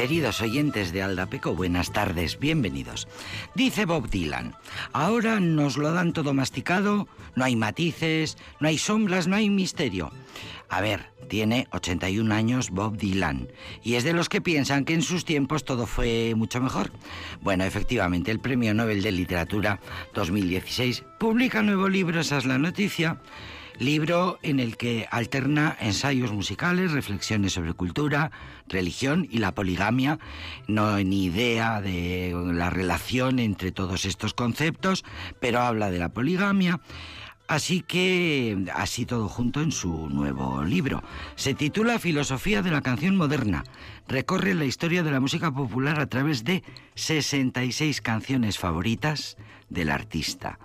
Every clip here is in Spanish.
Queridos oyentes de Aldapeco, buenas tardes, bienvenidos. Dice Bob Dylan, ahora nos lo dan todo masticado, no hay matices, no hay sombras, no hay misterio. A ver, tiene 81 años Bob Dylan y es de los que piensan que en sus tiempos todo fue mucho mejor. Bueno, efectivamente, el Premio Nobel de Literatura 2016 publica nuevo libro, esa es la noticia libro en el que alterna ensayos musicales, reflexiones sobre cultura, religión y la poligamia. No ni idea de la relación entre todos estos conceptos, pero habla de la poligamia. Así que, así todo junto en su nuevo libro. Se titula Filosofía de la canción moderna. Recorre la historia de la música popular a través de 66 canciones favoritas del artista.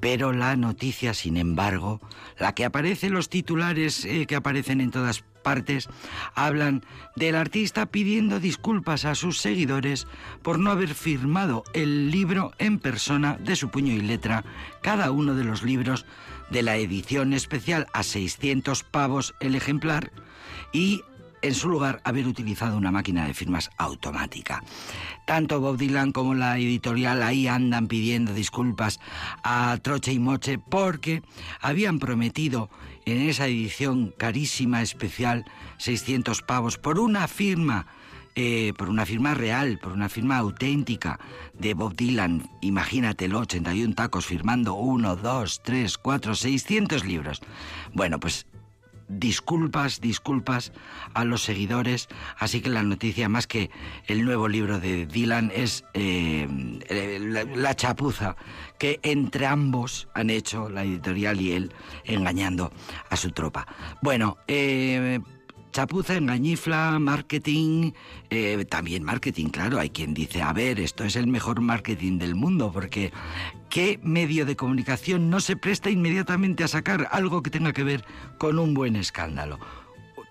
Pero la noticia, sin embargo, la que aparece en los titulares eh, que aparecen en todas partes, hablan del artista pidiendo disculpas a sus seguidores por no haber firmado el libro en persona de su puño y letra, cada uno de los libros de la edición especial a 600 pavos el ejemplar y en su lugar haber utilizado una máquina de firmas automática. Tanto Bob Dylan como la editorial ahí andan pidiendo disculpas a Troche y Moche porque habían prometido en esa edición carísima especial 600 pavos por una firma eh, por una firma real, por una firma auténtica de Bob Dylan, imagínatelo, 81 tacos firmando 1, 2, 3, 4, 600 libros. Bueno, pues disculpas, disculpas a los seguidores. Así que la noticia, más que el nuevo libro de Dylan, es eh, la, chapuza que entre ambos han hecho, la editorial y él, engañando a su tropa. Bueno, eh, chapuza, engañifla, marketing, eh, también marketing, claro, hay quien dice, a ver, esto es el mejor marketing del mundo, porque ¿qué medio de comunicación no se presta inmediatamente a sacar algo que tenga que ver con un buen escándalo?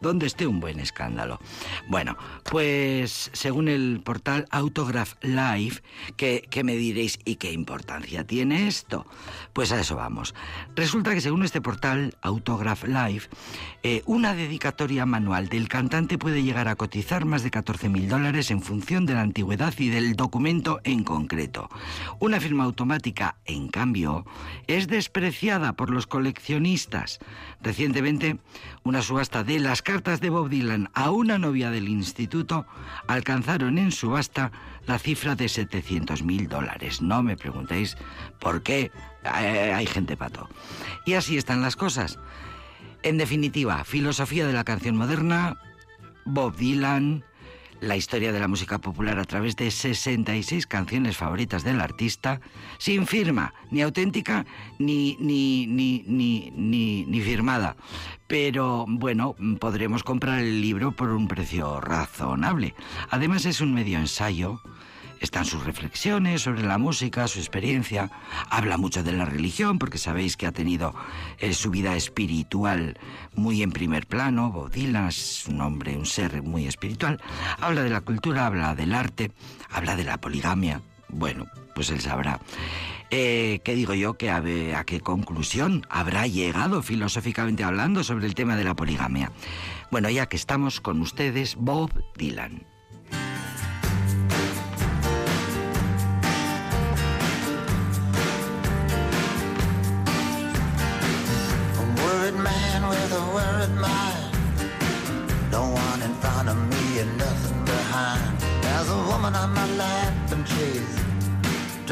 Donde esté un buen escándalo. Bueno, pues según el portal Autograph Live, ¿qué, me diréis y qué importancia tiene esto? Pues a eso vamos. Resulta que según este portal Autograph Live, eh, una dedicatoria manual del cantante puede llegar a cotizar más de 14.000 dólares en función de la antigüedad y del documento en concreto. Una firma automática, en cambio, es despreciada por los coleccionistas. Recientemente, una subasta de las cartas de Bob Dylan a una novia del instituto alcanzaron en subasta la cifra de 700 mil dólares. No me preguntéis por qué hay gente pato. Y así están las cosas. En definitiva, filosofía de la canción moderna, Bob Dylan, la historia de la música popular a través de 66 canciones favoritas del artista, sin firma, ni auténtica ni, ni, ni, ni firmada. Pero bueno, podremos comprar el libro por un precio razonable. Además es un medio ensayo están sus reflexiones sobre la música, su experiencia. Habla mucho de la religión, porque sabéis que ha tenido eh, su vida espiritual muy en primer plano. Bob es un hombre, un ser muy espiritual. Habla de la cultura, habla del arte, habla de la poligamia. Bueno, pues él sabrá. Eh, ¿Qué digo yo? Que a, ¿A qué conclusión habrá llegado filosóficamente hablando sobre el tema de la poligamia? Bueno, ya que estamos con ustedes, Bob Dylan.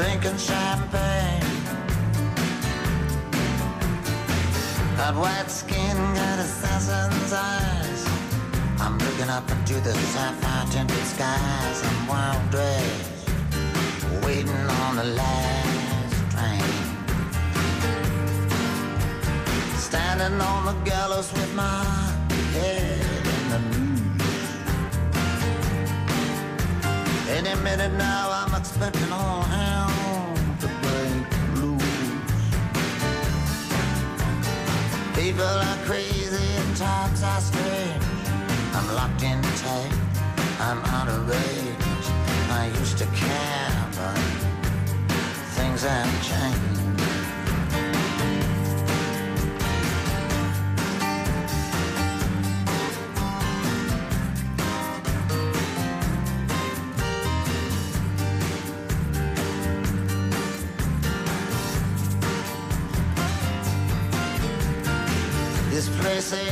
Drinking champagne. Got white skin, got assassin's eyes. I'm looking up into the sapphire tinted skies. I'm wild dressed, waiting on the last train. Standing on the gallows with my head in the news. Any minute now, I'm expecting all hell. People are crazy and times are strange. I'm locked in tight, I'm out of range. I used to care, but things have changed.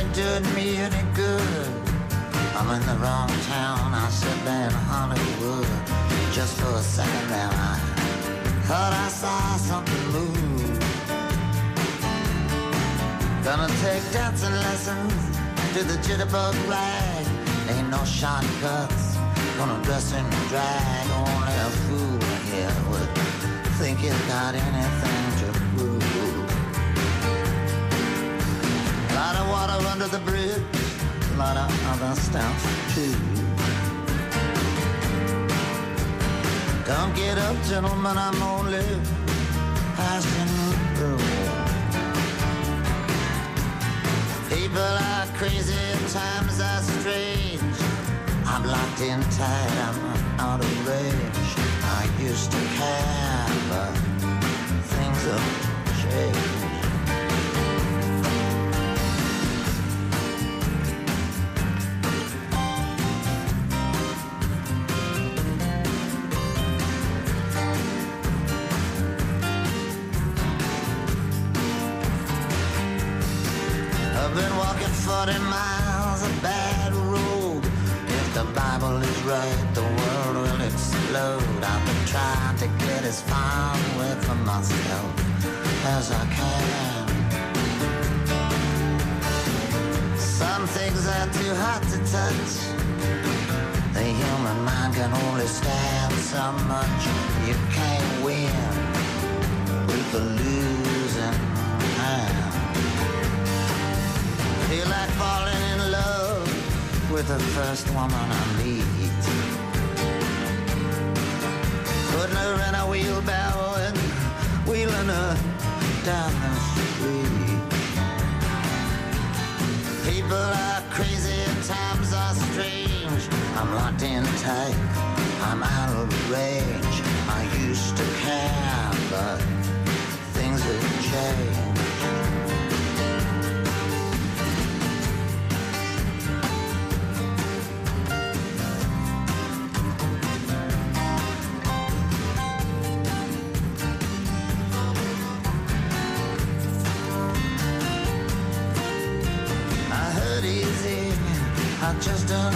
Ain't doing me any good. I'm in the wrong town. I said in Hollywood. Just for a second there, I thought I saw something move. Gonna take dancing lessons to the jitterbug rag. Ain't no shortcuts. Gonna dress in drag. Only a fool here would think he's got anything other stuff too. Don't get up, gentlemen. I'm only passing through. People are crazy, times are strange. I'm locked in tight, I'm out of range. I used to care, but things have changed. Right, the world will explode. I've been trying to get as far away from myself as I can. Some things are too hot to touch. The human mind can only stand so much. You can't win with the losing hand. Feel like falling in love with the first woman I meet. Her in a wheelbarrow and wheeling her down the street. People are crazy and times are strange. I'm locked in tight, I'm out of range. I used to care, but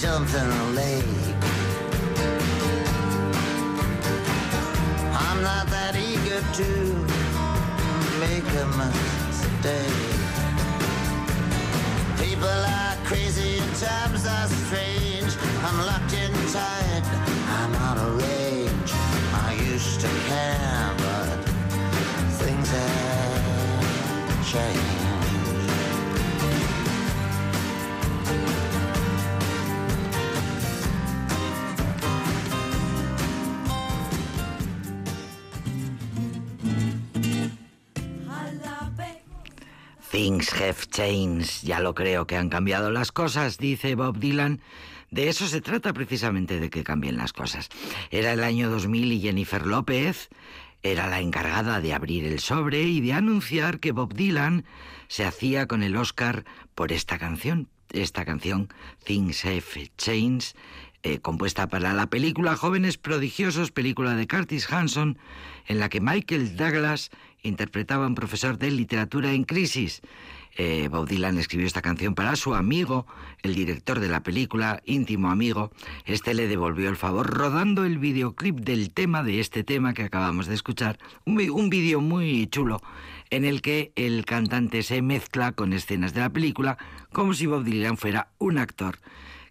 jumped late. I'm not that eager to make a mistake. People are crazy times are strange. I'm locked in tight, I'm out of range. I used to care, but things have changed. Things have changed. Ya lo creo que han cambiado las cosas, dice Bob Dylan. De eso se trata precisamente, de que cambien las cosas. Era el año 2000 y Jennifer López era la encargada de abrir el sobre y de anunciar que Bob Dylan se hacía con el Oscar por esta canción. Esta canción, Things Have Changed, eh, compuesta para la película Jóvenes Prodigiosos, película de Curtis Hanson, en la que Michael Douglas interpretaba un profesor de literatura en crisis. Eh, Bob Dylan escribió esta canción para su amigo, el director de la película, íntimo amigo. Este le devolvió el favor rodando el videoclip del tema de este tema que acabamos de escuchar. Un, un vídeo muy chulo en el que el cantante se mezcla con escenas de la película como si Bob Dylan fuera un actor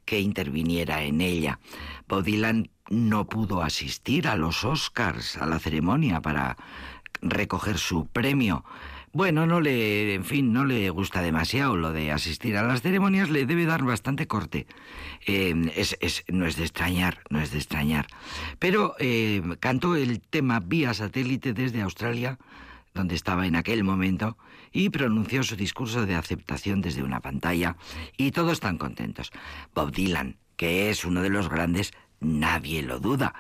que interviniera en ella. Bob Dylan no pudo asistir a los Oscars, a la ceremonia para recoger su premio. Bueno, no le, en fin, no le gusta demasiado lo de asistir a las ceremonias, le debe dar bastante corte. Es- no es de extrañar, no es de extrañar. Pero eh, cantó el tema vía satélite desde Australia, donde estaba en aquel momento, y pronunció su discurso de aceptación desde una pantalla y todos están contentos. Bob Dylan, que es uno de los grandes, nadie lo duda.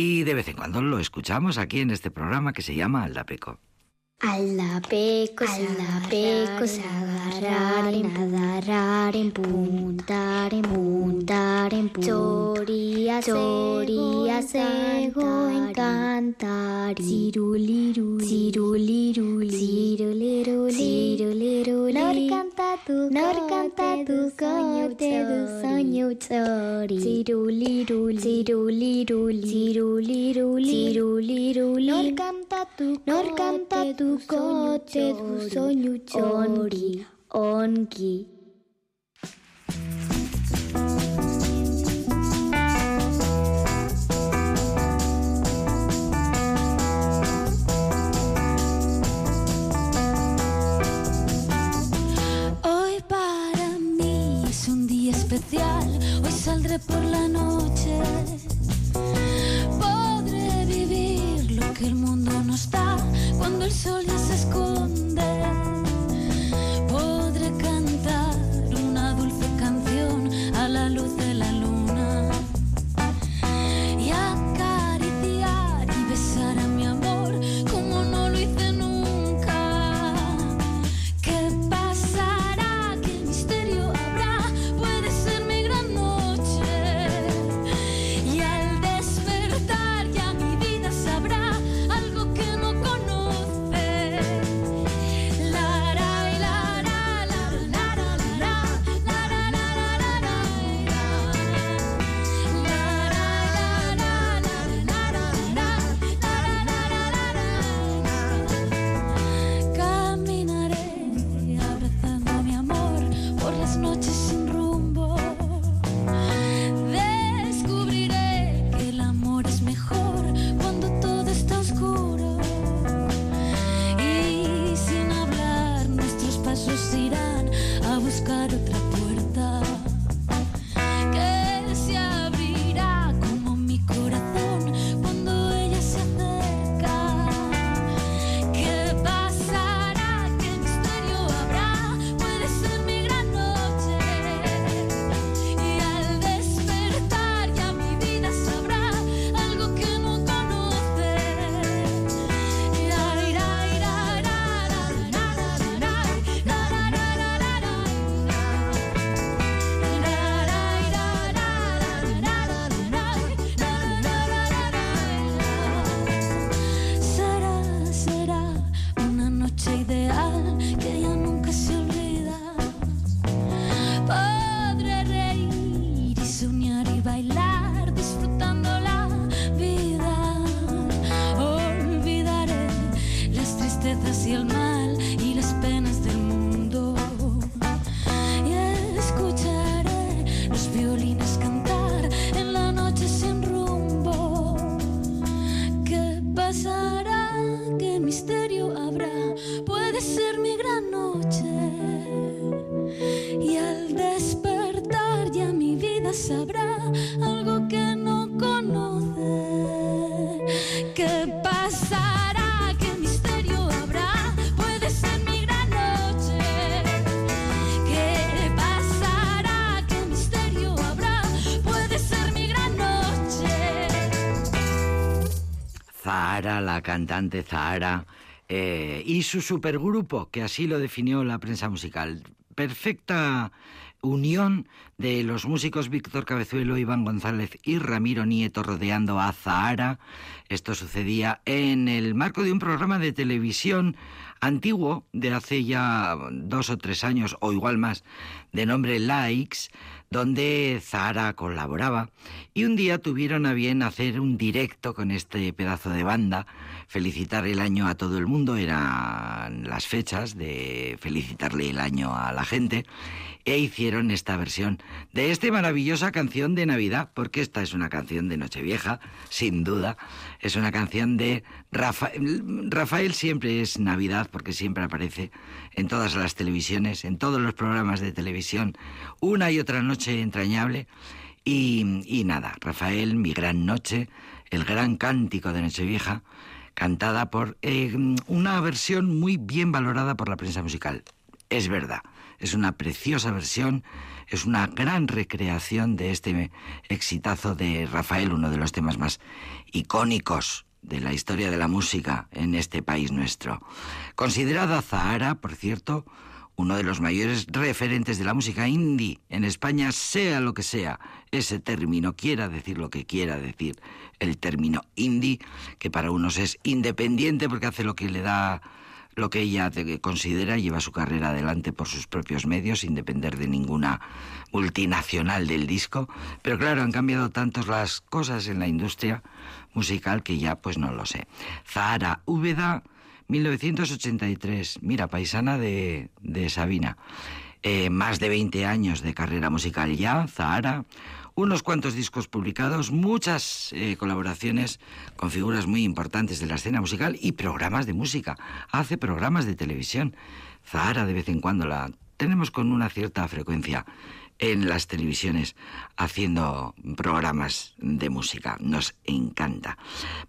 Y de vez en cuando lo escuchamos aquí en este programa que se llama Aldapeco. Aldapecos, aldapecos, agarrar, nadar, empuntar, empuntar, empuntar, choría, choría, sego, encantar, ciruliru, ciruliru, ciruliru, ciruliru, nor canta tu, nor canta tu cote do sonho chori, ciruliru, ciruliru, ciruliru, ciruliru, nor canta tu, nor canta tu coche du onki. Hoy para mí es un día especial, hoy saldré por la noche. Podré vivir lo que el mundo nos da cuando el sol ya se esconde. do o. La cantante Zahara, eh, y su supergrupo, que así lo definió la prensa musical. Perfecta unión de los músicos Víctor Cabezuelo, Iván González y Ramiro Nieto rodeando a Zahara. Esto sucedía en el marco de un programa de televisión antiguo de hace ya dos o tres años, o igual más, de nombre Likes, donde Zahara colaboraba y un día tuvieron a bien hacer un directo con este pedazo de banda, felicitar el año a todo el mundo, eran las fechas de felicitarle el año a la gente, e hicieron esta versión de esta maravillosa canción de Navidad, porque esta es una canción de Nochevieja, sin duda, es una canción de Rafael. Rafael siempre es Navidad, porque siempre aparece en todas las televisiones, en todos los programas de televisión, una y otra noche entrañable. Y, y nada, Rafael, mi gran noche, el gran cántico de Nochevieja, cantada por eh, una versión muy bien valorada por la prensa musical. Es verdad, es una preciosa versión, es una gran recreación de este exitazo de Rafael, uno de los temas más icónicos de la historia de la música en este país nuestro. Considerada Zahara, por cierto, uno de los mayores referentes de la música indie en España, sea lo que sea ese término, quiera decir lo que quiera decir el término indie, que para unos es independiente porque hace lo que le da lo que ella considera, lleva su carrera adelante por sus propios medios, sin depender de ninguna multinacional del disco. Pero claro, han cambiado tantas las cosas en la industria musical que ya pues no lo sé. Zahara Úbeda 1983, mira, paisana de, Sabina. Eh, más de 20 años de carrera musical ya, Zahara, unos cuantos discos publicados, muchas eh, colaboraciones con figuras muy importantes de la escena musical y programas de música. Hace programas de televisión. Zahara de vez en cuando la tenemos con una cierta frecuencia en las televisiones haciendo programas de música. Nos encanta.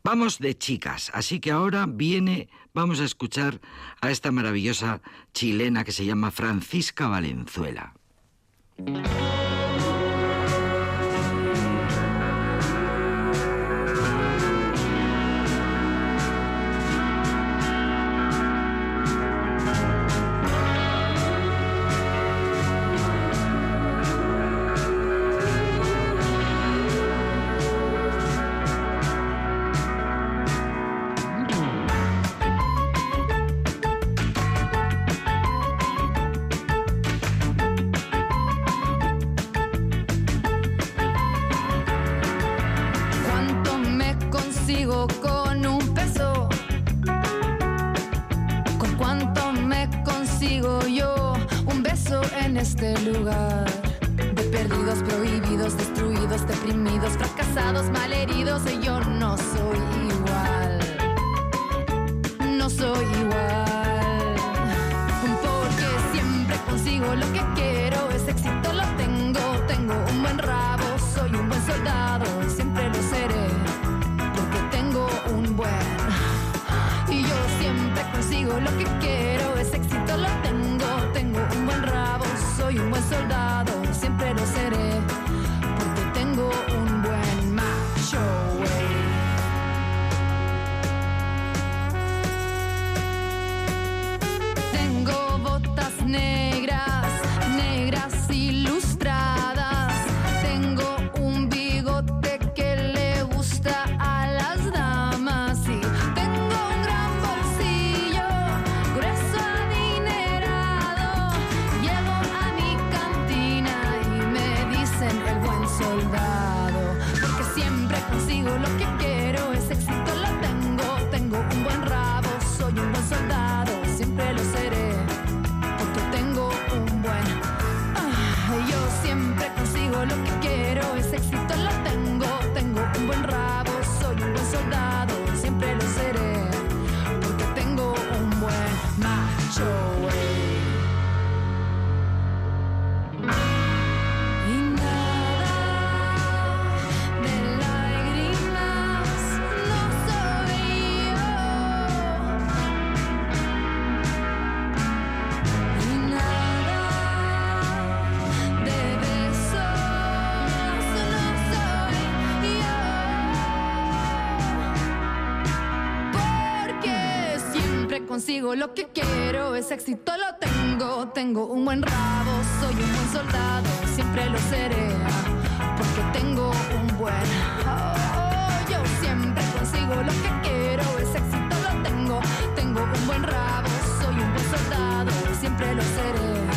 Vamos de chicas, así que ahora viene, vamos a escuchar a esta maravillosa chilena que se llama Francisca Valenzuela. Éxito, lo tengo. Tengo un buen rabo, soy un buen soldado, siempre lo seré. Porque tengo un buen. Oh, yo siempre consigo lo que quiero, es éxito, lo tengo. Tengo un buen rabo, soy un buen soldado, siempre lo seré.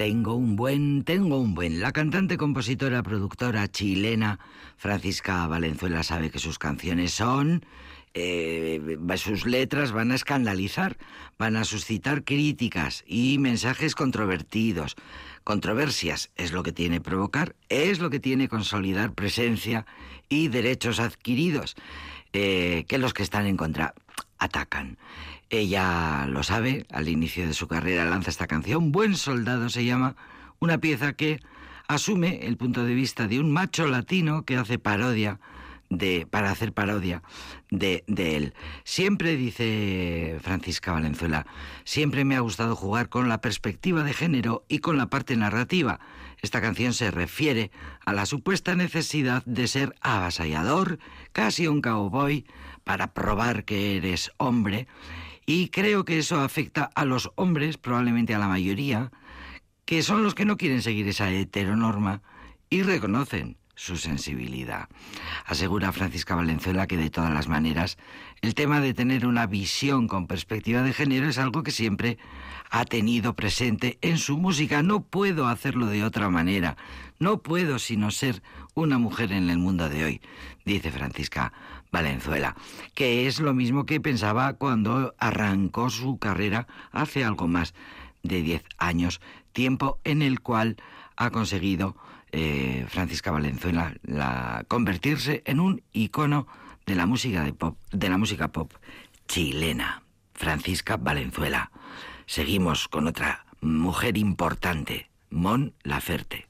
Tengo un buen, Tengo un buen. La cantante, compositora, productora chilena Francisca Valenzuela sabe que sus canciones son eh, sus letras van a escandalizar, van a suscitar críticas y mensajes controvertidos. Controversias es lo que tiene provocar, es lo que tiene consolidar presencia y derechos adquiridos, eh, que los que están en contra atacan. Ella lo sabe, al inicio de su carrera lanza esta canción, Buen Soldado se llama, una pieza que asume el punto de vista de un macho latino que hace parodia de, para hacer parodia de, de, él. Siempre, dice Francisca Valenzuela, siempre me ha gustado jugar con la perspectiva de género y con la parte narrativa. Esta canción se refiere a la supuesta necesidad de ser avasallador, casi un cowboy, para probar que eres hombre y creo que eso afecta a los hombres, probablemente a la mayoría, que son los que no quieren seguir esa heteronorma y reconocen su sensibilidad. Asegura Francisca Valenzuela que de todas las maneras el tema de tener una visión con perspectiva de género es algo que siempre ha tenido presente en su música. No puedo hacerlo de otra manera. No puedo sino ser una mujer en el mundo de hoy, dice Francisca Valenzuela, que es lo mismo que pensaba cuando arrancó su carrera hace algo más de 10 años, tiempo en el cual ha conseguido eh, Francisca Valenzuela la, convertirse en un icono de la música de pop, de la música pop chilena. Francisca Valenzuela. Seguimos con otra mujer importante, Mon Laferte.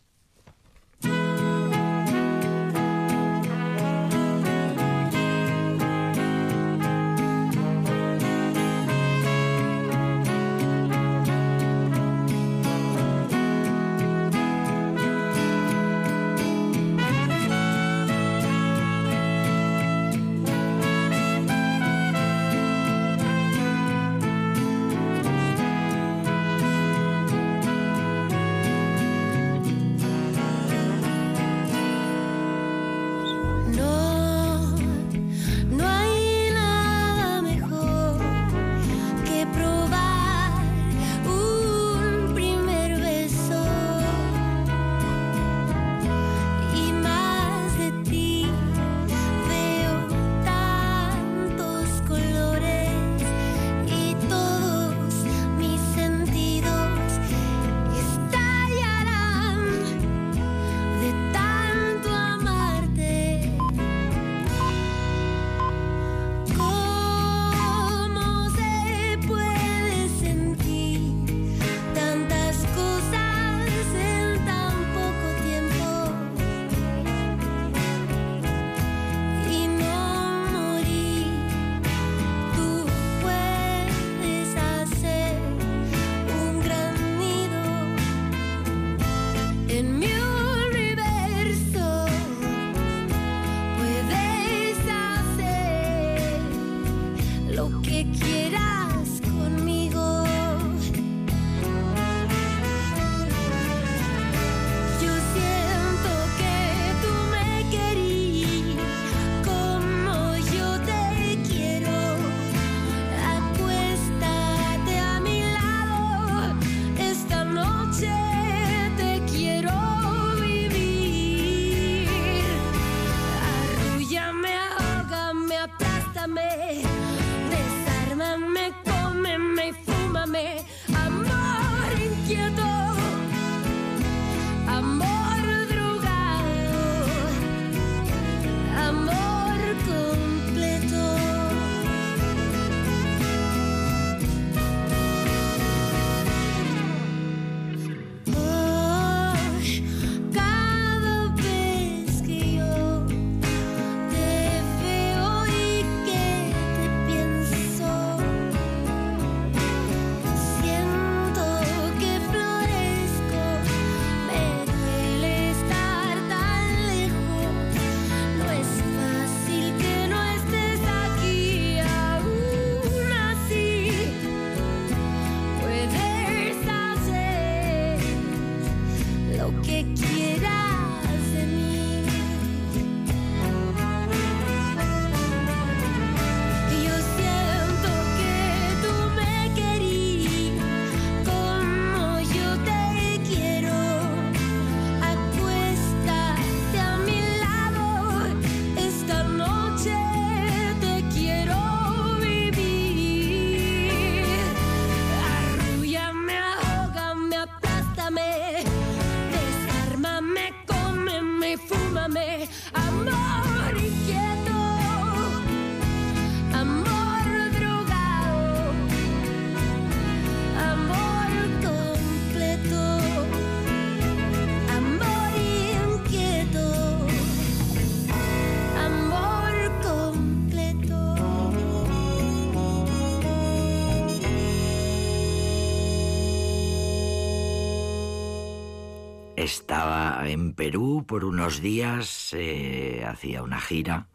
Por unos días, eh, hacía una gira,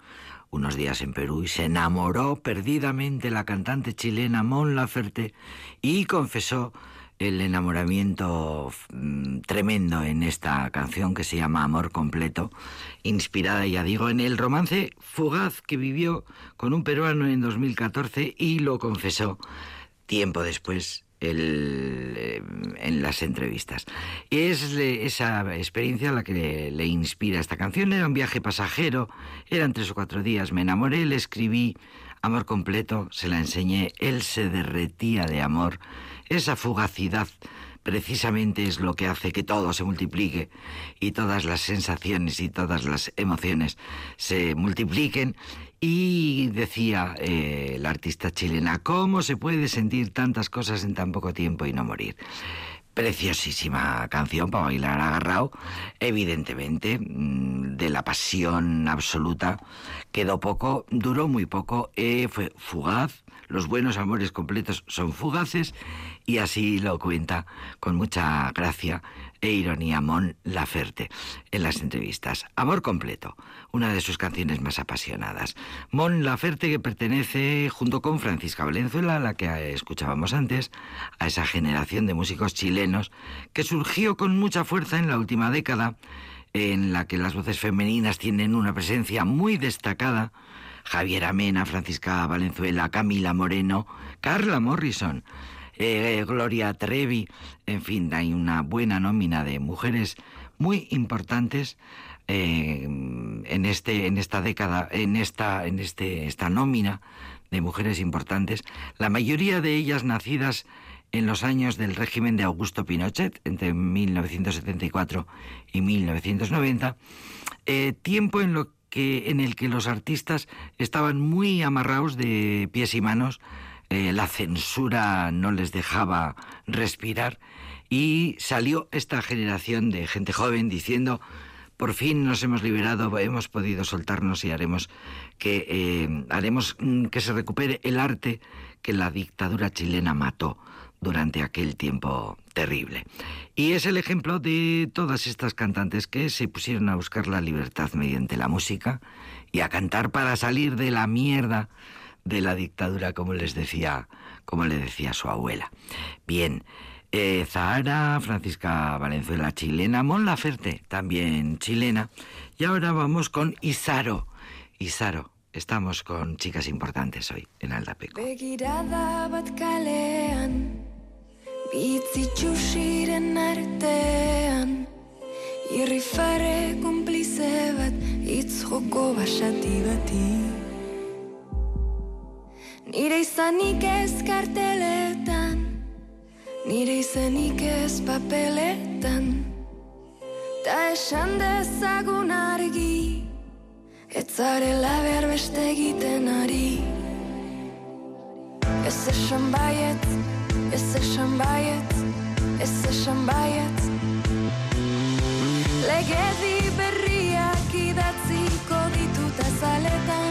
unos días en Perú, y se enamoró perdidamente la cantante chilena Mon Laferte y confesó el enamoramiento mm, tremendo en esta canción que se llama Amor Completo, inspirada, ya digo, en el romance fugaz que vivió con un peruano en 2014 y lo confesó tiempo después eh, en las entrevistas. Es esa experiencia la que le inspira esta canción. Era un viaje pasajero, eran tres o cuatro días, me enamoré, le escribí amor completo, se la enseñé, él se derretía de amor. Esa fugacidad precisamente es lo que hace que todo se multiplique y todas las sensaciones y todas las emociones se multipliquen. Y decía eh, la artista chilena, ¿cómo se puede sentir tantas cosas en tan poco tiempo y no morir? Preciosísima canción para bailar agarrado, evidentemente, mm, de la pasión absoluta. Quedó poco, duró muy poco, eh, fue fugaz. Los buenos amores completos son fugaces y así lo cuenta con mucha gracia e ironía Mon Laferte en las entrevistas. Amor completo, una de sus canciones más apasionadas. Mon Laferte que pertenece junto con Francisca Valenzuela, la que escuchábamos antes, a esa generación de músicos chilenos que surgió con mucha fuerza en la última década, en la que las voces femeninas tienen una presencia muy destacada. Javier Amena, Francisca Valenzuela, Camila Moreno, Carla Morrison, eh, Gloria Trevi, en fin, hay una buena nómina de mujeres muy importantes eh, en este, en esta década, en esta, en este, esta nómina de mujeres importantes, la mayoría de ellas nacidas en los años del régimen de Augusto Pinochet, entre 1974 y 1990, eh, tiempo en lo que en el que los artistas estaban muy amarrados de pies y manos, eh, la censura no les dejaba respirar y salió esta generación de gente joven diciendo por fin nos hemos liberado, hemos podido soltarnos y haremos que eh, haremos mm, que se recupere el arte que la dictadura chilena mató durante aquel tiempo terrible. Y es el ejemplo de todas estas cantantes que se pusieron a buscar la libertad mediante la música y a cantar para salir de la mierda de la dictadura, como les decía, como le decía su abuela. Bien, eh, Zahara, Francisca Valenzuela, chilena, Mon Laferte, también chilena. Y ahora vamos con Isaro. Isaro, estamos con chicas importantes hoy en Aldapeco. Nire izanik ez karteletan Nire izanik ez papeletan. Ta esan dezagun argi Ez zarela behar beste egiten ari. Ez esan baiet, ez esan baiet, ez esan baiet. Legedi berriak idatziko dituta zaletan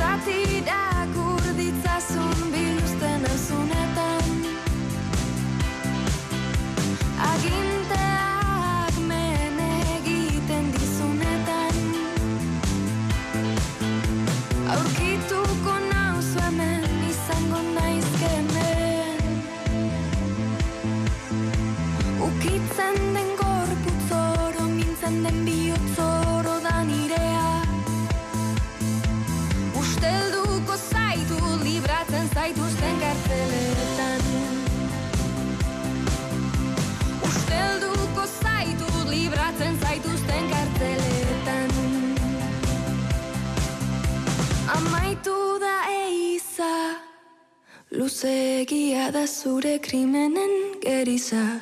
tak tidak ku Luzegia da zure krimenen geriza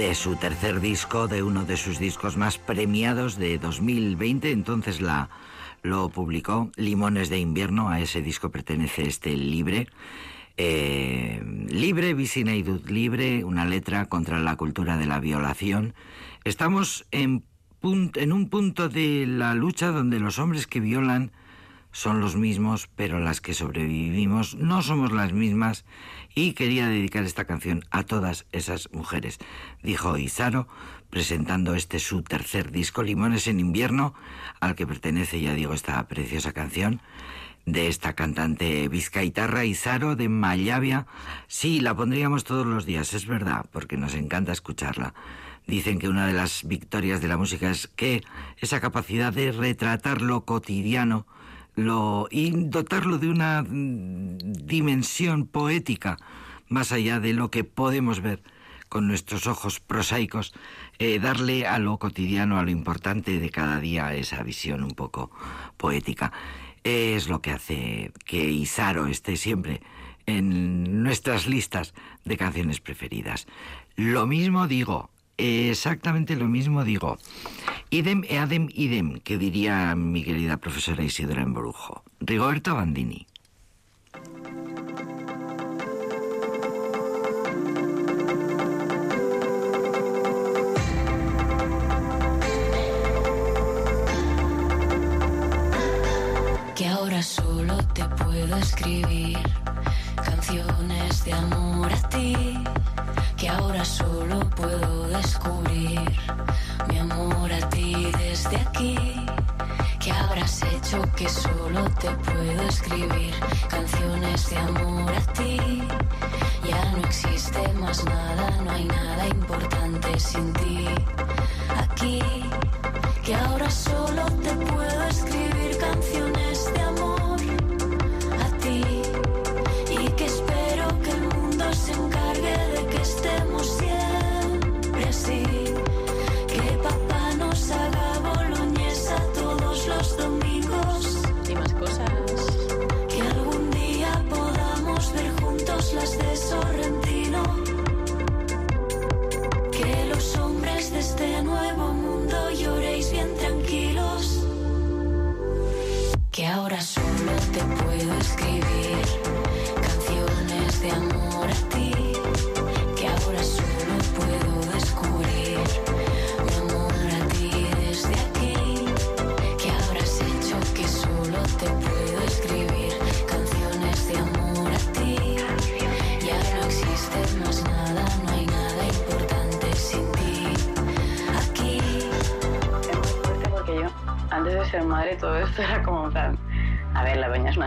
de su tercer disco, de uno de sus discos más premiados de 2020. Entonces la, lo publicó Limones de Invierno. A ese disco pertenece este Libre. Eh, libre, Vicinaidud Libre, una letra contra la cultura de la violación. Estamos en, en un punto de la lucha donde los hombres que violan son los mismos, pero las que sobrevivimos no somos las mismas y quería dedicar esta canción a todas esas mujeres, dijo Isaro, presentando este su tercer disco, Limones en invierno, al que pertenece, ya digo, esta preciosa canción de esta cantante vizcaitarra Isaro de Mayavia. Sí, la pondríamos todos los días, es verdad, porque nos encanta escucharla. Dicen que una de las victorias de la música es que esa capacidad de retratar lo cotidiano lo, y dotarlo de una dimensión poética más allá de lo que podemos ver con nuestros ojos prosaicos, eh, darle a lo cotidiano, a lo importante de cada día esa visión un poco poética. Es lo que hace que Isaro esté siempre en nuestras listas de canciones preferidas. Lo mismo digo, exactamente lo mismo digo. Idem e adem idem, que diría mi querida profesora Isidora Embrujo. Rigoberta Bandini. que ahora solo te puedo escribir canciones de amor a ti, que ahora solo puedo descubrir mi amor a ti desde aquí, que habrás hecho que solo te puedo escribir canciones de amor a ti. Ya no existe más nada, no hay nada importante sin ti.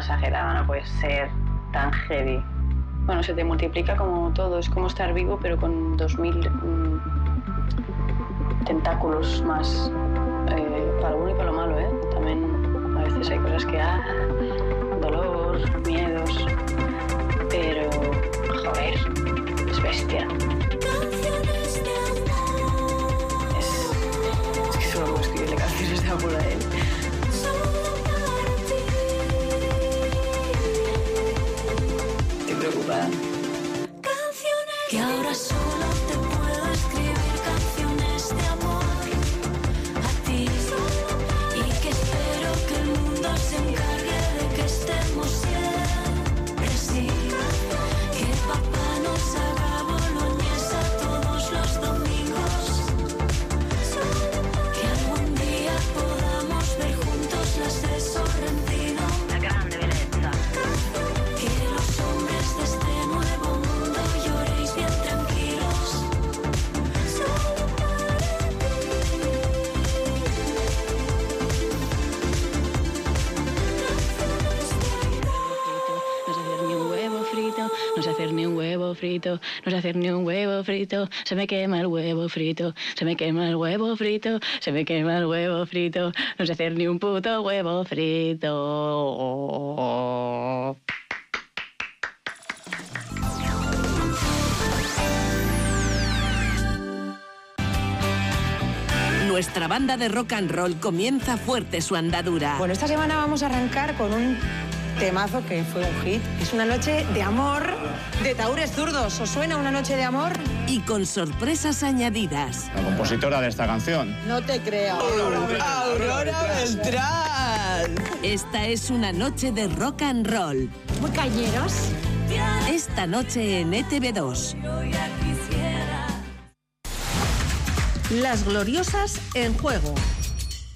Exagerada, no puede ser tan heavy. Bueno, se te multiplica como todo, es como estar vivo, pero con 2000 mm, tentáculos más. eh, para lo bueno y para lo malo, ¿eh? También a veces hay cosas que. Ah, dolor, miedos. Pero. Joder, es bestia. Es, es que solo puedo escribirle canciones de amor solo te puedo escribir. Huevo frito, no sé hacer ni un huevo frito, se me quema el huevo frito, se me quema el huevo frito, se me quema el huevo frito, no sé hacer ni un puto huevo frito. Nuestra banda de rock and roll comienza fuerte su andadura. Bueno, esta semana vamos a arrancar con un temazo que fue un hit. Es una noche de amor de taúres zurdos. ¿Os suena una noche de amor? Y con sorpresas añadidas. La compositora de esta canción. No te creo. Aurora Beltrán. Esta es una noche de rock and roll. Muy cañeros. Esta noche en E ETV2. Las gloriosas en juego.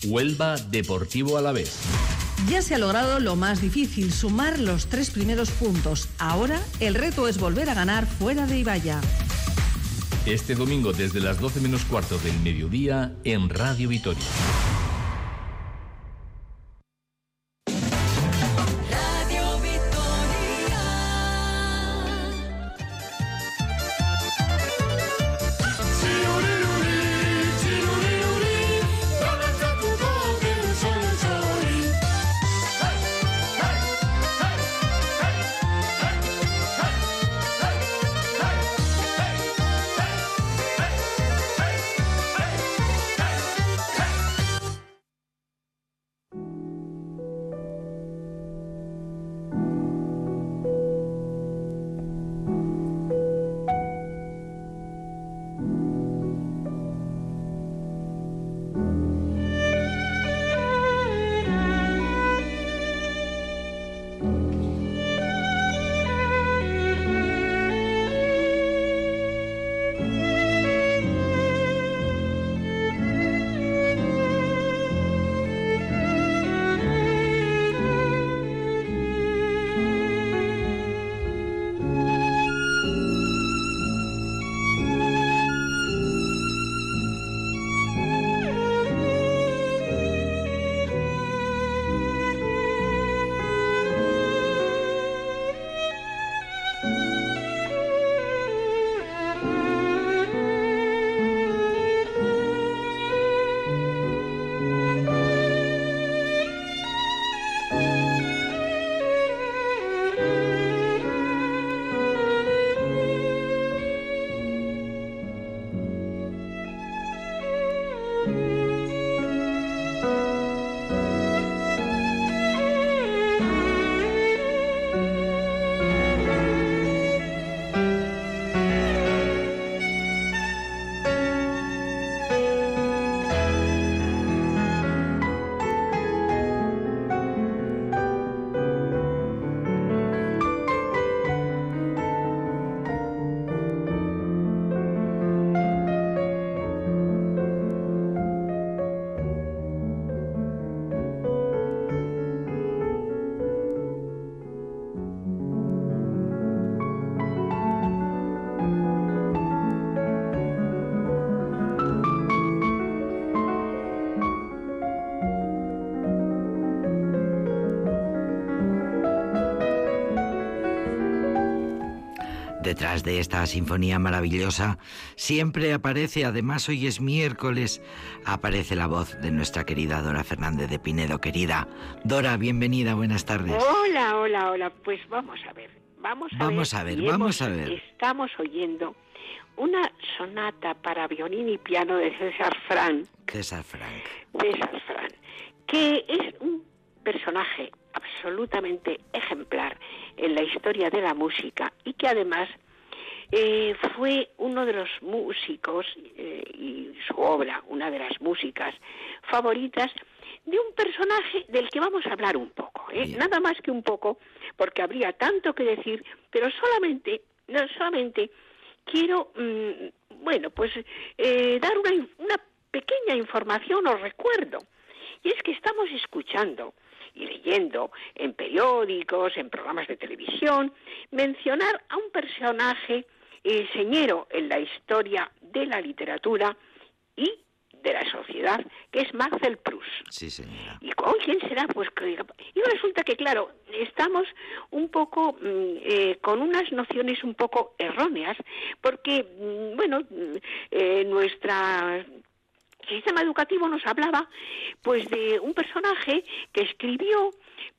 Huelva Deportivo a la vez. Ya se ha logrado lo más difícil, sumar los tres primeros puntos. Ahora el reto es volver a ganar fuera de Ibaya. Este domingo desde las 12 menos cuarto del mediodía en Radio Vitoria. Detrás de esta sinfonía maravillosa siempre aparece, además hoy es miércoles, aparece la voz de nuestra querida Dora Fernández de Pinedo. Querida Dora, bienvenida, buenas tardes. Hola, hola, hola. Pues vamos a ver. Vamos a Vamos ver. a ver, y vamos hemos- a ver. Estamos oyendo una sonata para violín y piano de César Fran, César Frank. César Fran, que es un personaje absolutamente ejemplar en la historia de la música y que además eh, fue uno de los músicos eh, y su obra, una de las músicas favoritas de un personaje del que vamos a hablar un poco, ¿eh? nada más que un poco, porque habría tanto que decir, pero solamente, no solamente quiero, mm, bueno, pues eh, dar una, una pequeña información o recuerdo, y es que estamos escuchando y leyendo en periódicos, en programas de televisión, mencionar a un personaje señero en la historia de la literatura y de la sociedad, que es Marcel Proust. Sí, señora. ¿Y quién será? Pues y resulta que, claro, estamos un poco mm, eh, con unas nociones un poco erróneas, porque, mm, bueno, mm, eh, nuestra sistema educativo nos hablaba pues de un personaje que escribió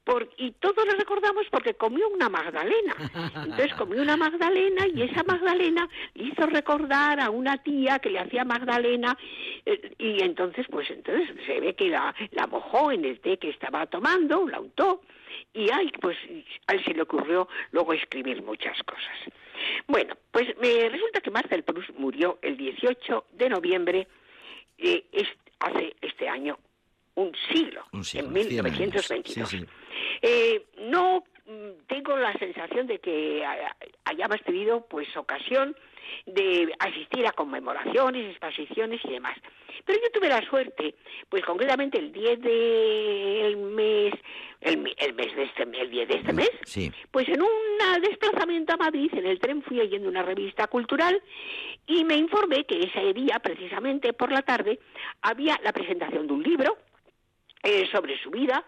por, y todos lo recordamos porque comió una magdalena. Entonces comió una magdalena y esa magdalena le hizo recordar a una tía que le hacía magdalena eh, y entonces pues entonces se ve que la, la mojó en el té que estaba tomando, la untó y ay, pues a él se le ocurrió luego escribir muchas cosas. Bueno, pues me resulta que Marcel Proust murió el 18 de noviembre eh, es- hace este año un siglo, Un siglo, en 100 años. 1922. Sí, sí. Eh, no tengo la sensación de que haya- hayamos tenido pues ocasión de asistir a conmemoraciones, exposiciones y demás. Pero yo tuve la suerte, pues concretamente el 10 del mes, el, el mes de este el 10 de este mes, Sí. pues en un desplazamiento a Madrid, en el tren, fui leyendo una revista cultural y me informé que ese día, precisamente por la tarde, había la presentación de un libro eh, sobre su vida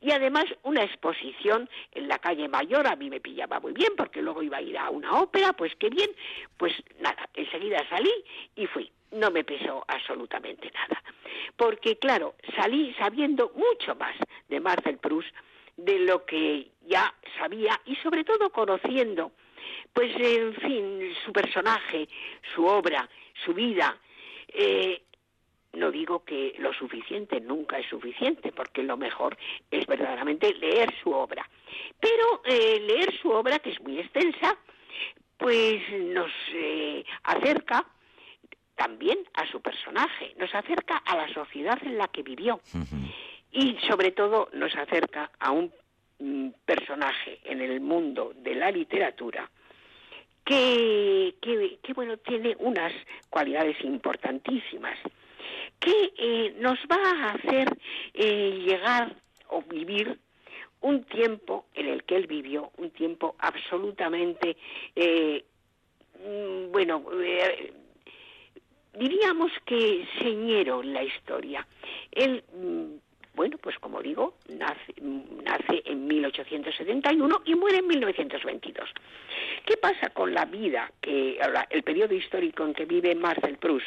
y además una exposición en la calle Mayor. A mí me pillaba muy bien porque luego iba a ir a una ópera, pues qué bien. Pues nada, enseguida salí y fui. No me pesó absolutamente nada. Porque claro, salí sabiendo mucho más de Marcel Proust de lo que ya sabía y sobre todo conociendo, pues en fin, su personaje, su obra, su vida. Eh, no digo que lo suficiente nunca es suficiente, porque lo mejor es verdaderamente leer su obra. Pero eh, leer su obra, que es muy extensa, pues nos eh, acerca también a su personaje, nos acerca a la sociedad en la que vivió. Y sobre todo nos acerca a un mm, personaje en el mundo de la literatura que, que, que, bueno tiene unas cualidades importantísimas que eh, nos va a hacer eh, llegar o vivir un tiempo en el que él vivió, un tiempo absolutamente, eh, mm, bueno, eh, diríamos que señero en la historia. Él, mm, bueno, pues como digo, nace, nace en 1871 y muere en 1922. ¿Qué pasa con la vida, que el periodo histórico en que vive Marcel Proust?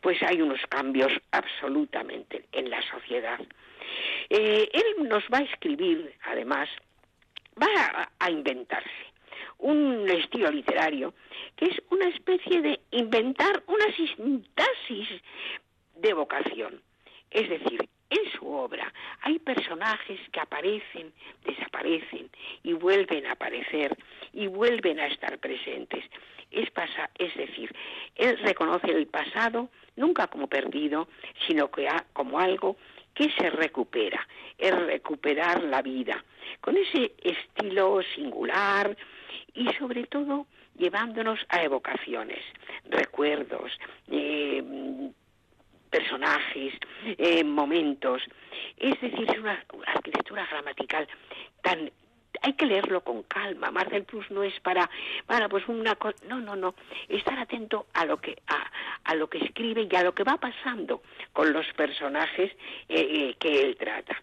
Pues hay unos cambios absolutamente en la sociedad. Eh, él nos va a escribir, además, va a, a inventarse un estilo literario que es una especie de inventar una sintaxis de vocación. Es decir, en su obra hay personajes que aparecen, desaparecen y vuelven a aparecer y vuelven a estar presentes. Es, pasa, es decir, él reconoce el pasado nunca como perdido, sino que ha- como algo que se recupera, es recuperar la vida, con ese estilo singular y sobre todo llevándonos a evocaciones, recuerdos, eh, personajes, eh, momentos. Es decir, es una arquitectura gramatical tan hay que leerlo con calma. Marcel Proust no es para, para pues una co- no, no, no, estar atento a lo que a, a lo que escribe y a lo que va pasando con los personajes eh, eh, que él trata.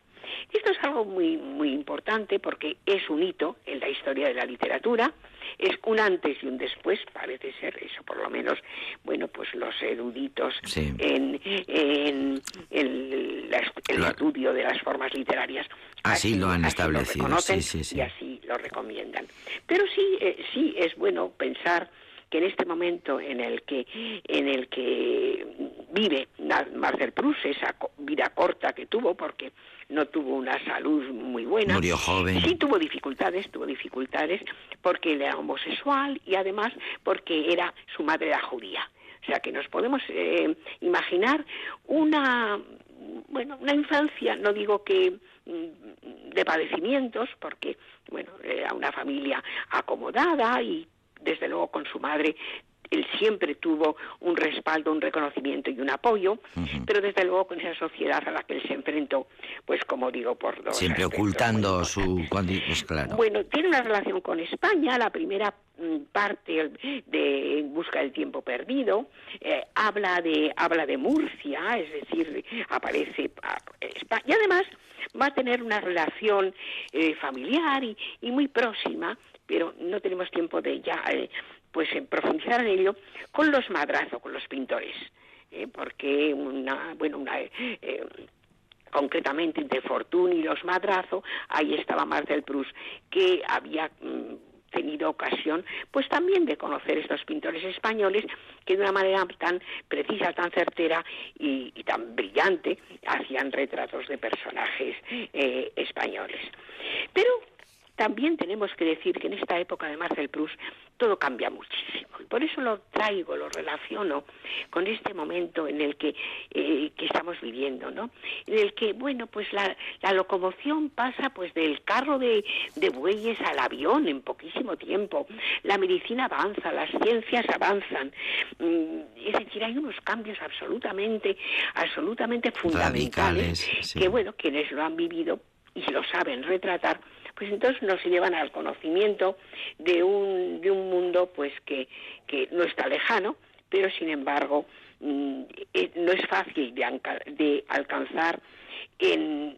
Esto es algo muy muy importante porque es un hito en la historia de la literatura, es un antes y un después, parece ser eso por lo menos, bueno, pues los eruditos Sí. en, en el, la- el Lo- estudio de las formas literarias Así lo han establecido, reconocen sí, sí, sí. y así lo recomiendan. Pero sí, eh, sí es bueno pensar que en este momento en el que en el que vive Marcel Proust esa vida corta que tuvo porque no tuvo una salud muy buena Murió joven. sí tuvo dificultades tuvo dificultades porque él era homosexual y además porque era su madre era judía o sea que nos podemos eh, imaginar una bueno una infancia no digo que mm, de padecimientos porque bueno era una familia acomodada y desde luego con su madre él siempre tuvo un respaldo, un reconocimiento y un apoyo, pero desde luego con esa sociedad a la que él se enfrentó, pues como digo, por dos Siempre ocultando su... Pues claro. Bueno, tiene una relación con España, la primera mm, parte de En busca del tiempo perdido, eh, habla de habla de Murcia, es decir, aparece ah, Espa- y además va a tener una relación eh, familiar y, y muy próxima, pero no tenemos tiempo de ya eh, pues profundizar en ello con los Madrazo, con los pintores, eh, porque una bueno una eh, concretamente entre Fortuny y los Madrazo, ahí estaba Marcel Proust, que había mm, tenido ocasión, pues también de conocer estos pintores españoles que de una manera tan precisa, tan certera y, y tan brillante hacían retratos de personajes eh, españoles. Pero también tenemos que decir que en esta época de Marcel Proust todo cambia muchísimo. Y por eso lo traigo, lo relaciono con este momento en el que, eh, que estamos viviendo, ¿no? En el que, bueno, pues la, la locomoción pasa pues del carro de, de bueyes al avión en poquísimo tiempo. La medicina avanza, las ciencias avanzan. Mm, Es decir, hay unos cambios absolutamente, absolutamente fundamentales Radicales, sí. que, bueno, quienes lo han vivido y lo saben retratar, pues entonces nos llevan al conocimiento de un, de un mundo pues que, que no está lejano, pero sin embargo mm, eh, no es fácil de, alcanzar en,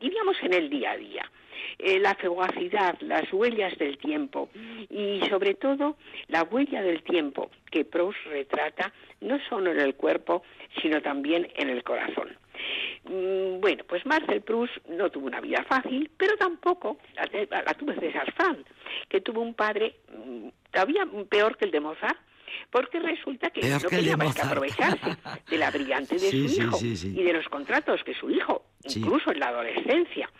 diríamos, en el día a día. Eh, la fugacidad, las huellas del tiempo y sobre todo la huella del tiempo que Proust retrata no solo en el cuerpo, sino también en el corazón. Mm, Bueno, pues Marcel Proust no tuvo una vida fácil, pero tampoco la, tuvo César Frank, que tuvo un padre mm, todavía peor que el de Mozart, porque resulta que Peor no que quería más que aprovecharse de la brillante de Sí, su hijo sí, sí. y de los contratos que su hijo, incluso en la adolescencia,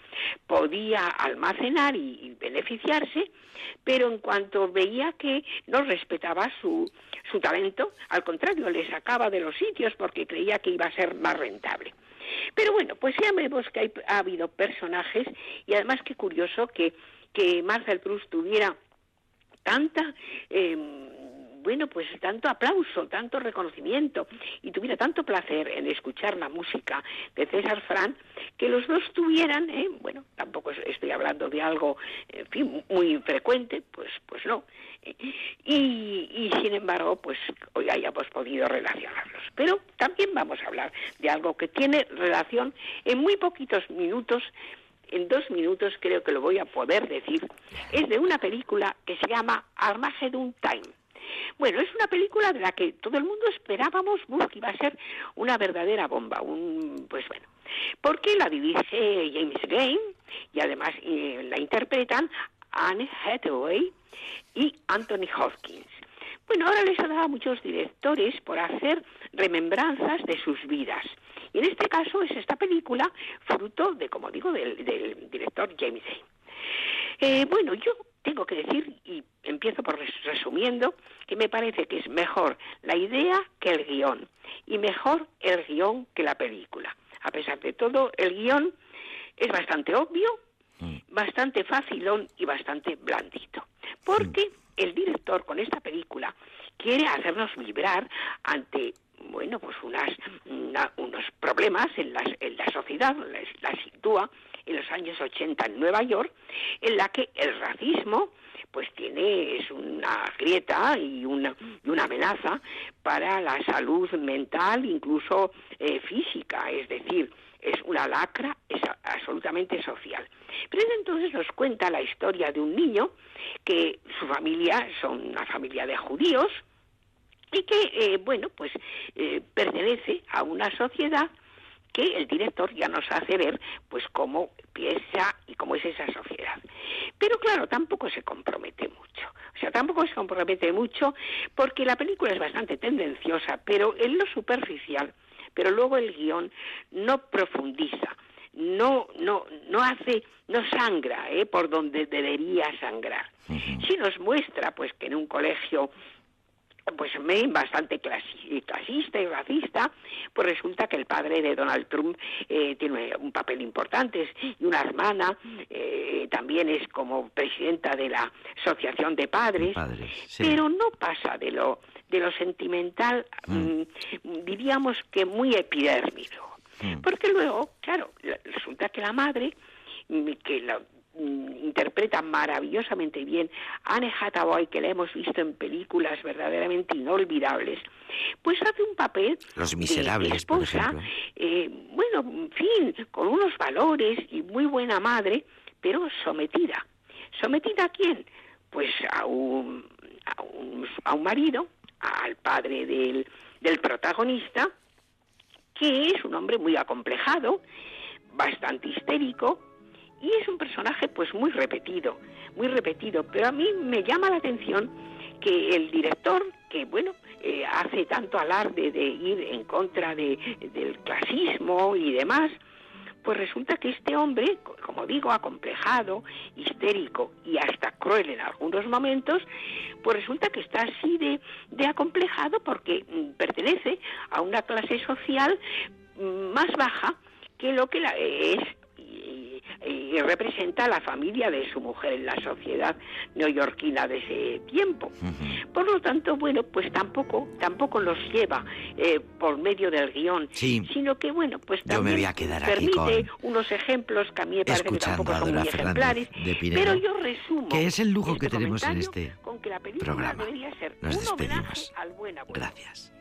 podía almacenar y, y beneficiarse, pero en cuanto veía que no respetaba su, su talento, al contrario, le sacaba de los sitios porque creía que iba a ser más rentable. Pero bueno, pues ya vemos que hay- ha habido personajes y además qué curioso que, que Marcel Proust tuviera tanta eh, bueno pues tanto aplauso tanto reconocimiento. Y tuviera tanto placer en escuchar la música de César Fran que los dos tuvieran eh, bueno tampoco es- estoy hablando de algo muy frecuente pues pues no Eh, y, y sin embargo pues hoy hayamos podido relacionarlos. Pero también vamos a hablar de algo que tiene relación en muy poquitos minutos en dos minutos creo que lo voy a poder decir, es de una película que se llama Armageddon Time. Bueno, es una película de la que todo el mundo esperábamos que iba a ser una verdadera bomba, un pues bueno, porque la dirige James Gray y además eh, la interpretan Anne Hathaway y Anthony Hopkins. Bueno, ahora les ha dado a muchos directores por hacer remembranzas de sus vidas. Y en este caso es esta película fruto de, como digo, del, del director James Gray. Eh, bueno, yo tengo que decir, y empiezo por res- resumiendo, que me parece que es mejor la idea que el guion, y mejor el guion que la película. A pesar de todo, el guion es bastante obvio, bastante facilón y bastante blandito. Porque el director con esta película quiere hacernos vibrar ante bueno pues unas una- unos problemas en la, en la sociedad les- la sitúa en los años 80 en Nueva York en la que el racismo pues tiene es una grieta y una, y una amenaza para la salud mental incluso eh, física es decir es una lacra es absolutamente social. Pero entonces nos cuenta la historia de un niño que su familia son una familia de judíos y que, eh, bueno, pues eh, pertenece a una sociedad que el director ya nos hace ver, pues cómo piensa y cómo es esa sociedad. Pero claro, tampoco se compromete mucho. O sea, tampoco se compromete mucho porque la película es bastante tendenciosa, pero en lo superficial, pero luego el guion no profundiza, no, no, no hace, no sangra, ¿eh? por donde debería sangrar. Sí nos muestra, pues, que en un colegio pues me bastante clasi- clasista y racista, pues resulta que el padre de Donald Trump eh, tiene un papel importante y una hermana eh, también es como presidenta de la asociación de padres, Padres, sí. pero no pasa de lo de lo sentimental, mm, diríamos que muy epidérmico, porque luego, claro, la- resulta que la madre mm, que la mm, interpreta maravillosamente bien, Anne Hathaway, que la hemos visto en películas verdaderamente inolvidables, pues hace un papel Los de Miserables, por esposa, eh, bueno, en fin, con unos valores y muy buena madre, pero sometida. ¿Sometida a quién? Pues a un, a un, a un marido, al padre del, del protagonista, que es un hombre muy acomplejado, bastante histérico, y es un personaje pues muy repetido, muy repetido, pero a mí me llama la atención que el director, que bueno, eh, hace tanto alarde de ir en contra de, del clasismo y demás, pues resulta que este hombre, co- como digo, acomplejado, histérico y hasta cruel en algunos momentos, pues resulta que está así de, de acomplejado porque mm, pertenece a una clase social mm, más baja que lo que la- es y, representa a la familia de su mujer en la sociedad neoyorquina de ese tiempo. Por lo tanto, bueno, pues tampoco tampoco los lleva eh, por medio del guion, Sí. sino que, bueno, pues también permite con- unos ejemplos que a mí me parece que tampoco son muy ejemplares, pero yo resumo que es el lujo este que tenemos en este con que la película programa. debería ser Nos un despedimos. al buen. Gracias.